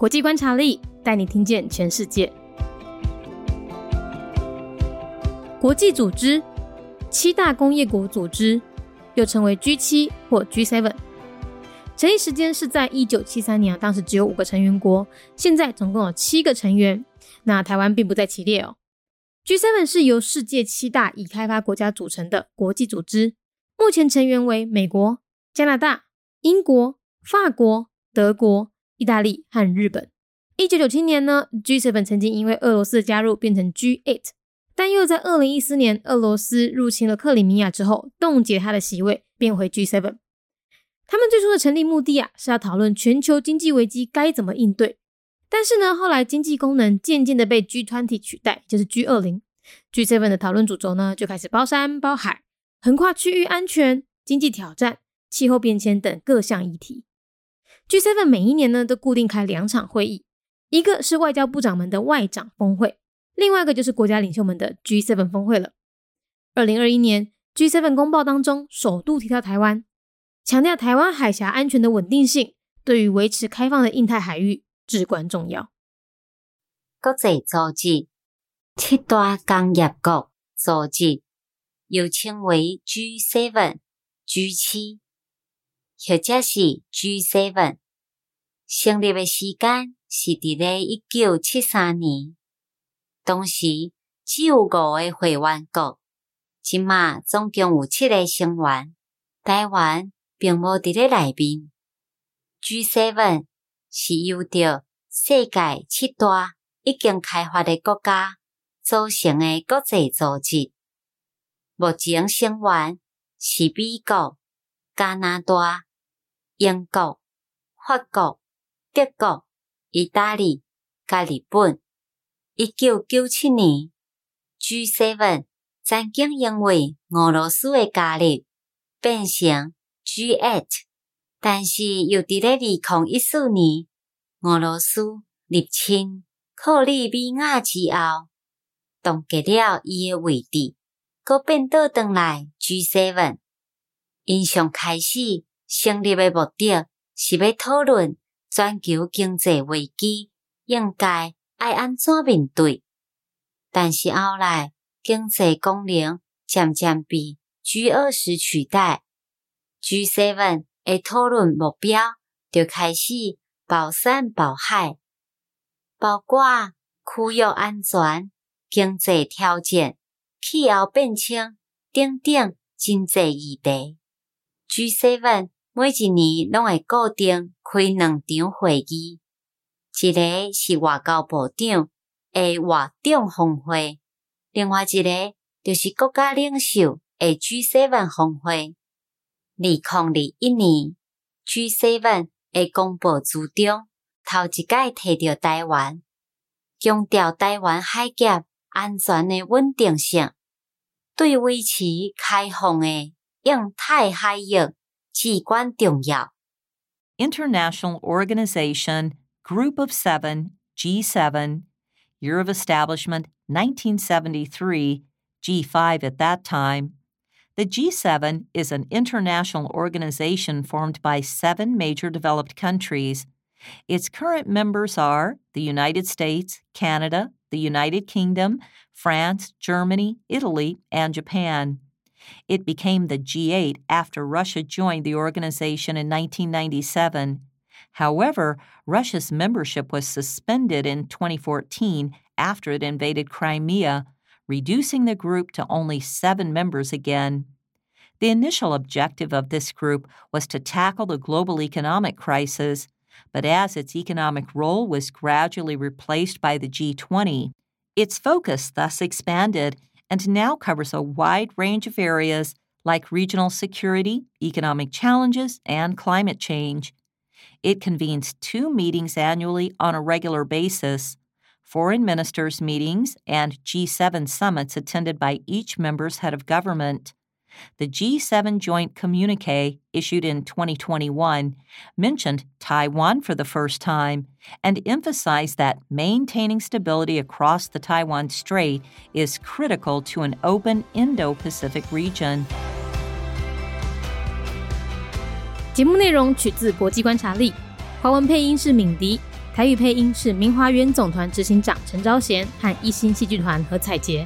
国际观察力带你听见全世界。国际组织七大工业国组织，又称为 G 七或 G seven，成立时间是在一九七三年，当时只有五个成员国，现在总共有七个成员。那台湾并不在其列哦。G seven 是由世界七大已开发国家组成的国际组织，目前成员为美国、加拿大、英国、法国、德国、意大利和日本。一九九七年呢，G 七本曾经因为俄罗斯的加入变成 G 八但又在二零一四年俄罗斯入侵了克里米亚之后，冻结他的席位，变回 G 七。他们最初的成立目的啊，是要讨论全球经济危机该怎么应对。但是呢，后来经济功能渐渐的被 G twenty 取代，就是 G 二零。G seven 的讨论主轴呢，就开始包山包海，横跨区域安全、经济挑战、气候变迁等各项议题。G seven 每一年呢，都固定开两场会议，一个是外交部长们的外长峰会，另外一个就是国家领袖们的 G seven 峰会了。二零二一年 G seven 公报当中，首度提到台湾，强调台湾海峡安全的稳定性，对于维持开放的印太海域。至关重要。国际组织七大工业国组织，又称为 G7、G7，或者是 G7。成立的时间是伫咧一九七三年，当时只有五个会员国，即马总共有七个成员，台湾并无伫咧内面。G7。是由着世界七大已经开发的国家组成的国际组织，目前成员是美国、加拿大、英国、法国、德国、意大利甲日本。一九九七年，G7 曾经因为俄罗斯的加入变成 G8。但是又伫咧二零一四年俄罗斯入侵克里米亚之后，冻结了伊诶位置，搁变倒转来 G7。因上开始成立诶目的，是要讨论全球经济危机应该爱安怎面对。但是后来经济功能渐渐被 G 二十取代，G7。诶，讨论目标就开始包山包海，包括区域安全、经济条件、气候变迁等等真济议题。G7 每一年拢会固定开两场会议，一个是外交部长诶外长峰会，另外一个就是国家领袖诶 G7 峰会。二零二一年，G7 的公布主张，头一届提到台湾，强调台湾海峡安全诶稳定性，对维持开放诶印太海域至关重要。International Organization Group of Seven G7 Year of Establishment 1973 G5 at that time The G7 is an international organization formed by seven major developed countries. Its current members are the United States, Canada, the United Kingdom, France, Germany, Italy, and Japan. It became the G8 after Russia joined the organization in 1997. However, Russia's membership was suspended in 2014 after it invaded Crimea, reducing the group to only seven members again. The initial objective of this group was to tackle the global economic crisis, but as its economic role was gradually replaced by the G20, its focus thus expanded and now covers a wide range of areas like regional security, economic challenges, and climate change. It convenes two meetings annually on a regular basis foreign ministers' meetings, and G7 summits attended by each member's head of government The G7 joint communique issued in 2021 mentioned Taiwan for the first time and emphasized that maintaining stability across the Taiwan Strait is critical to an open Indo Pacific region. 节目内容取自国际观察力，华文配音是敏迪。 台语配音是明华园总团执行长陈昭贤和一星戏剧团何彩杰。